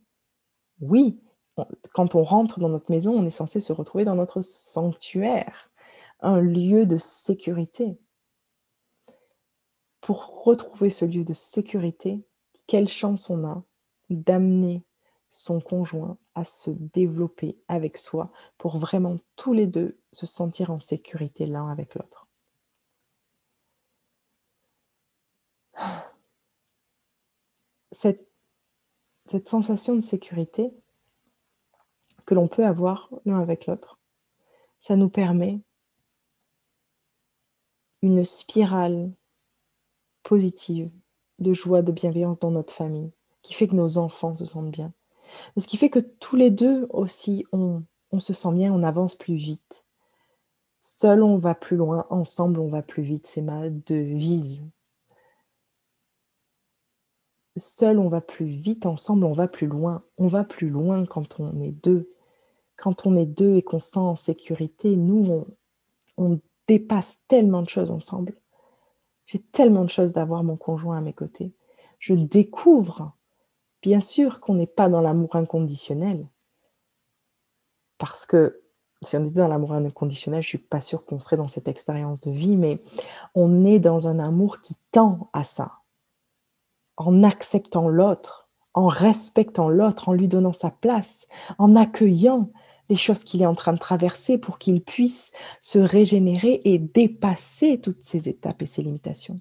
oui, quand on rentre dans notre maison, on est censé se retrouver dans notre sanctuaire, un lieu de sécurité. Pour retrouver ce lieu de sécurité, quelle chance on a d'amener son conjoint à se développer avec soi pour vraiment tous les deux se sentir en sécurité l'un avec l'autre. Cette, sensation de sécurité, que l'on peut avoir l'un avec l'autre. Ça nous permet une spirale positive de joie, de bienveillance dans notre famille, qui fait que nos enfants se sentent bien. ce qui fait que tous les deux aussi, on, on se sent bien, on avance plus vite. Seul, on va plus loin, ensemble, on va plus vite. C'est ma devise. Seul, on va plus vite, ensemble, on va plus loin. On va plus loin quand on est deux. Quand on est deux et qu'on se sent en sécurité, nous, on, dépasse tellement de choses ensemble. J'ai tellement de choses d'avoir mon conjoint à mes côtés. Je découvre, bien sûr, qu'on n'est pas dans l'amour inconditionnel. Parce que si on était dans l'amour inconditionnel, je ne suis pas sûre qu'on serait dans cette expérience de vie, mais on est dans un amour qui tend à ça en acceptant l'autre, en respectant l'autre, en lui donnant sa place, en accueillant les choses qu'il est en train de traverser pour qu'il puisse se régénérer et dépasser toutes ces étapes et ces limitations.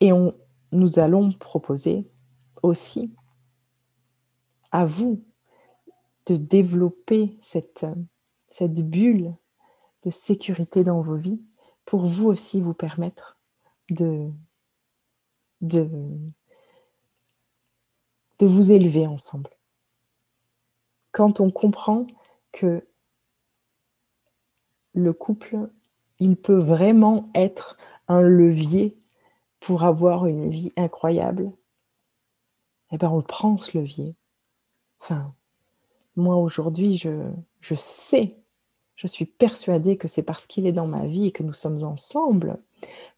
Et on, nous allons proposer aussi à vous de développer cette, cette bulle de sécurité dans vos vies pour vous aussi vous permettre de, de, de vous élever ensemble. Quand on comprend que le couple, il peut vraiment être un levier pour avoir une vie incroyable, eh ben on prend ce levier. Enfin, moi aujourd'hui, je, je sais, je suis persuadée que c'est parce qu'il est dans ma vie et que nous sommes ensemble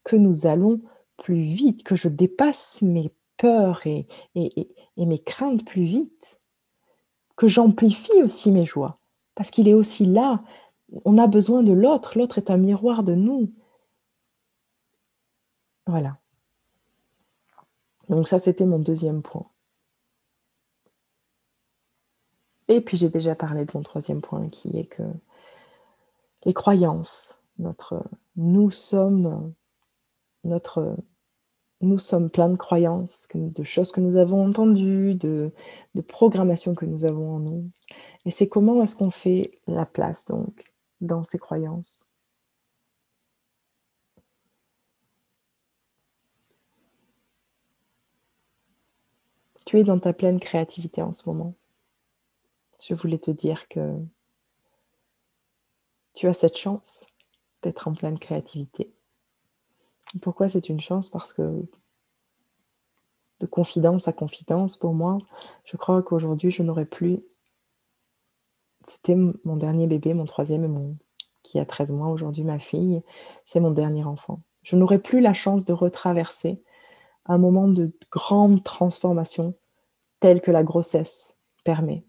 que nous allons plus vite, que je dépasse mes peurs et, mes craintes plus vite, que j'amplifie aussi mes joies, parce qu'il est aussi là. On a besoin de l'autre, l'autre est un miroir de nous. Voilà. Donc ça, c'était mon deuxième point. Et puis j'ai déjà parlé de mon troisième point qui est que les croyances, notre nous sommes notre nous sommes plein de croyances, de choses que nous avons entendues, de, de programmations que nous avons en nous. Et c'est comment est-ce qu'on fait la place donc dans ces croyances? Tu es dans ta pleine créativité en ce moment. Je voulais te dire que tu as cette chance d'être en pleine créativité. Pourquoi c'est une chance? Parce que de confidence à confidence, pour moi, je crois qu'aujourd'hui, je n'aurais plus... C'était mon dernier bébé, mon troisième et mon... qui a 13 mois aujourd'hui, ma fille. C'est mon dernier enfant. Je n'aurais plus la chance de retraverser un moment de grande transformation tel que la grossesse permet.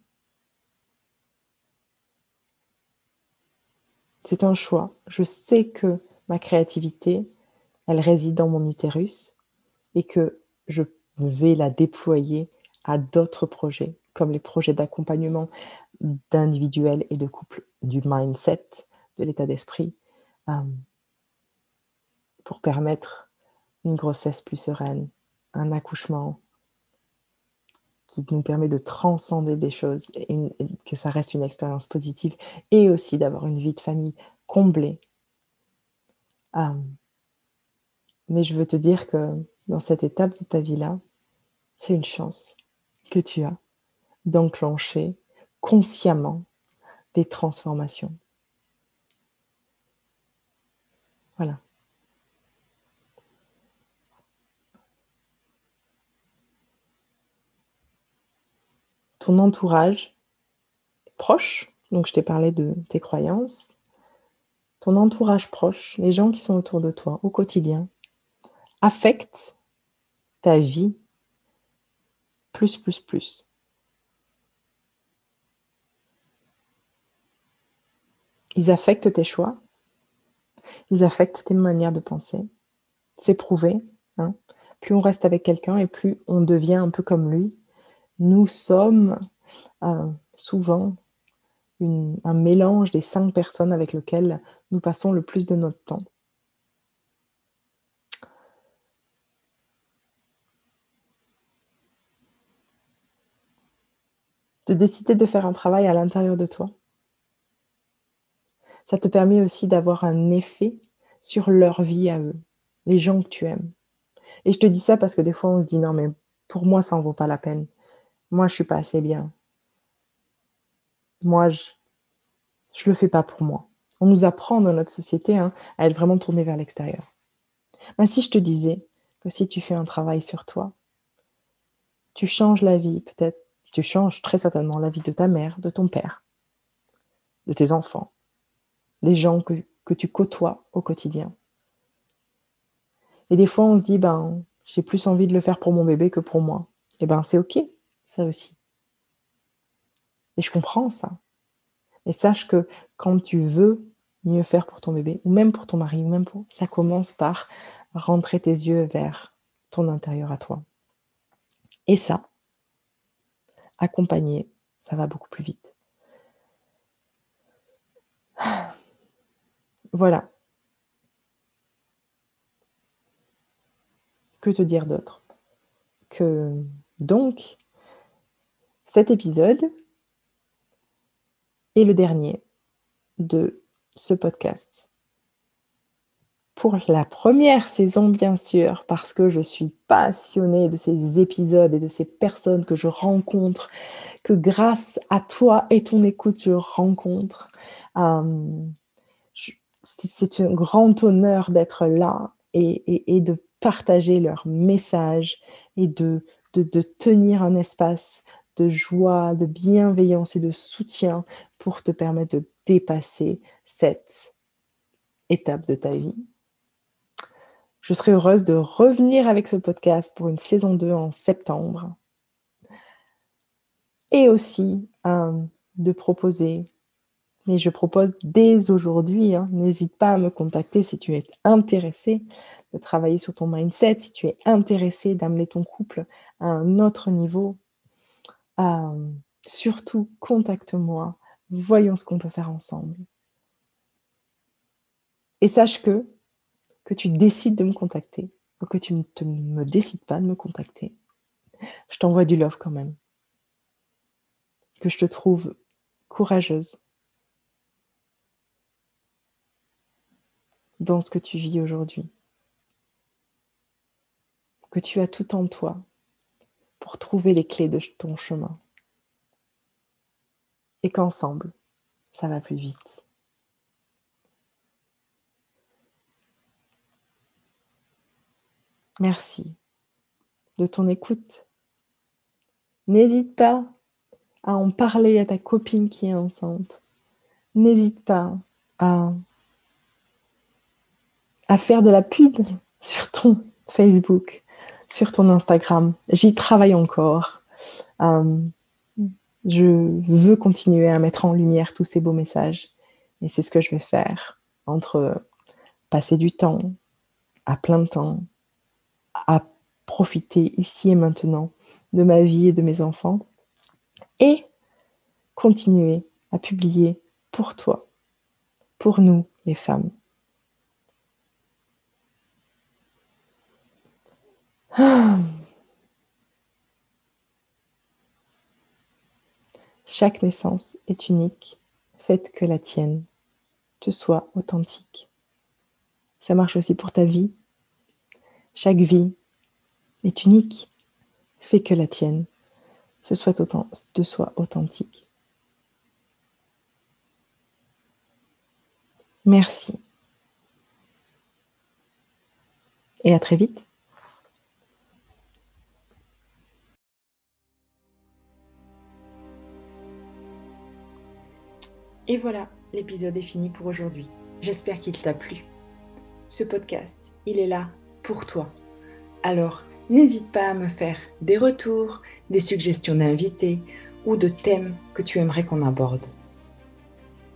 C'est un choix. Je sais que ma créativité, elle réside dans mon utérus et que je vais la déployer à d'autres projets, comme les projets d'accompagnement d'individuels et de couples, du mindset, de l'état d'esprit, euh, pour permettre une grossesse plus sereine, un accouchement qui nous permet de transcender des choses, et, que ça reste une expérience positive, et aussi d'avoir une vie de famille comblée. Euh, mais je veux te dire que dans cette étape de ta vie-là, c'est une chance que tu as d'enclencher consciemment des transformations. Voilà. ton entourage proche, donc je t'ai parlé de tes croyances, ton entourage proche, les gens qui sont autour de toi au quotidien, affectent ta vie plus, plus, plus. Ils affectent tes choix, ils affectent tes manières de penser. C'est prouvé. Hein. Plus on reste avec quelqu'un et plus on devient un peu comme lui, nous sommes euh, souvent un mélange des cinq personnes avec lesquelles nous passons le plus de notre temps. De décider de faire un travail à l'intérieur de toi. Ça te permet aussi d'avoir un effet sur leur vie à eux, les gens que tu aimes. Et je te dis ça parce que des fois on se dit non mais pour moi ça en vaut pas la peine. Moi, je suis pas assez bien. Moi, je ne le fais pas pour moi. On nous apprend dans notre société hein, à être vraiment tourné vers l'extérieur. Mais si je te disais que si tu fais un travail sur toi, tu changes la vie, peut-être, tu changes très certainement la vie de ta mère, de ton père, de tes enfants, des gens que, tu côtoies au quotidien. Et des fois, on se dit, ben, j'ai plus envie de le faire pour mon bébé que pour moi. Et eh ben, c'est OK ça aussi. Et je comprends ça. Et sache que quand tu veux mieux faire pour ton bébé, ou même pour ton mari, ou même pour... Ça commence par rentrer tes yeux vers ton intérieur à toi. Et ça, accompagner, ça va beaucoup plus vite. [sighs] Voilà. Que te dire d'autre? Que donc, cet épisode est le dernier de ce podcast. Pour la première saison, bien sûr, parce que je suis passionnée de ces épisodes et de ces personnes que je rencontre, que grâce à toi et ton écoute, je rencontre. Euh, c'est un grand honneur d'être là et, de partager leur message et de tenir un espace de joie, de bienveillance et de soutien pour te permettre de dépasser cette étape de ta vie. Je serai heureuse de revenir avec ce podcast pour une saison 2 en septembre. Et aussi de proposer, mais je propose dès aujourd'hui, hein, n'hésite pas à me contacter si tu es intéressé de travailler sur ton mindset, si tu es intéressé d'amener ton couple à un autre niveau. surtout, contacte-moi, voyons ce qu'on peut faire ensemble. Et sache que, que tu décides de me contacter ou que tu ne me décides pas de me contacter, je t'envoie du love quand même. Que je te trouve courageuse dans ce que tu vis aujourd'hui. Que tu as tout en toi pour trouver les clés de ton chemin. Et qu'ensemble, ça va plus vite. Merci de ton écoute. N'hésite pas à en parler à ta copine qui est enceinte. N'hésite pas à, faire de la pub [laughs] sur ton Facebook, sur ton Instagram. J'y travaille encore. Euh, je veux continuer à mettre en lumière tous ces beaux messages. Et c'est ce que je vais faire entre passer du temps à plein temps à profiter ici et maintenant de ma vie et de mes enfants et continuer à publier pour toi, pour nous les femmes. [sighs] Chaque naissance est unique. Faites que la tienne te soit authentique. Ça marche aussi pour ta vie, chaque vie est unique. Fais que la tienne soit autant, te soit authentique. Merci. Et à très vite. Et voilà, l'épisode est fini pour aujourd'hui. J'espère qu'il t'a plu. Ce podcast, il est là pour toi. Alors, n'hésite pas à me faire des retours, des suggestions d'invités ou de thèmes que tu aimerais qu'on aborde.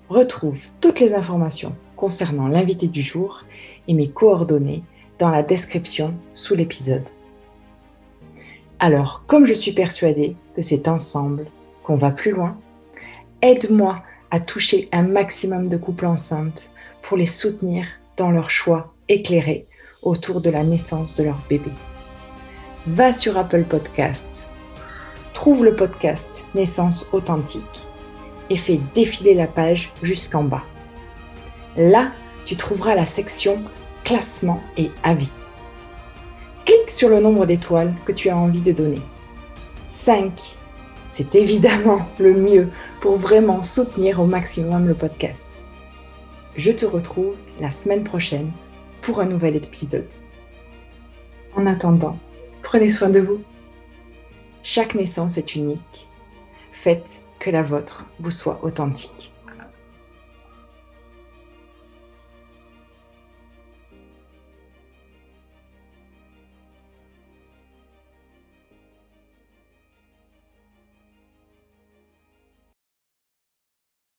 Retrouve toutes les informations concernant l'invité du jour et mes coordonnées dans la description sous l'épisode. Alors, comme je suis persuadée que c'est ensemble qu'on va plus loin, aide-moi à toucher un maximum de couples enceintes pour les soutenir dans leur choix éclairé autour de la naissance de leur bébé. Va sur Apple Podcast, trouve le podcast Naissance authentique et fais défiler la page jusqu'en bas. Là, tu trouveras la section classement et avis. Clique sur le nombre d'étoiles que tu as envie de donner. 5. C'est évidemment [laughs] le mieux pour vraiment soutenir au maximum le podcast. Je te retrouve la semaine prochaine un nouvel épisode. En attendant, prenez soin de vous. Chaque naissance est unique. Faites que la vôtre vous soit authentique.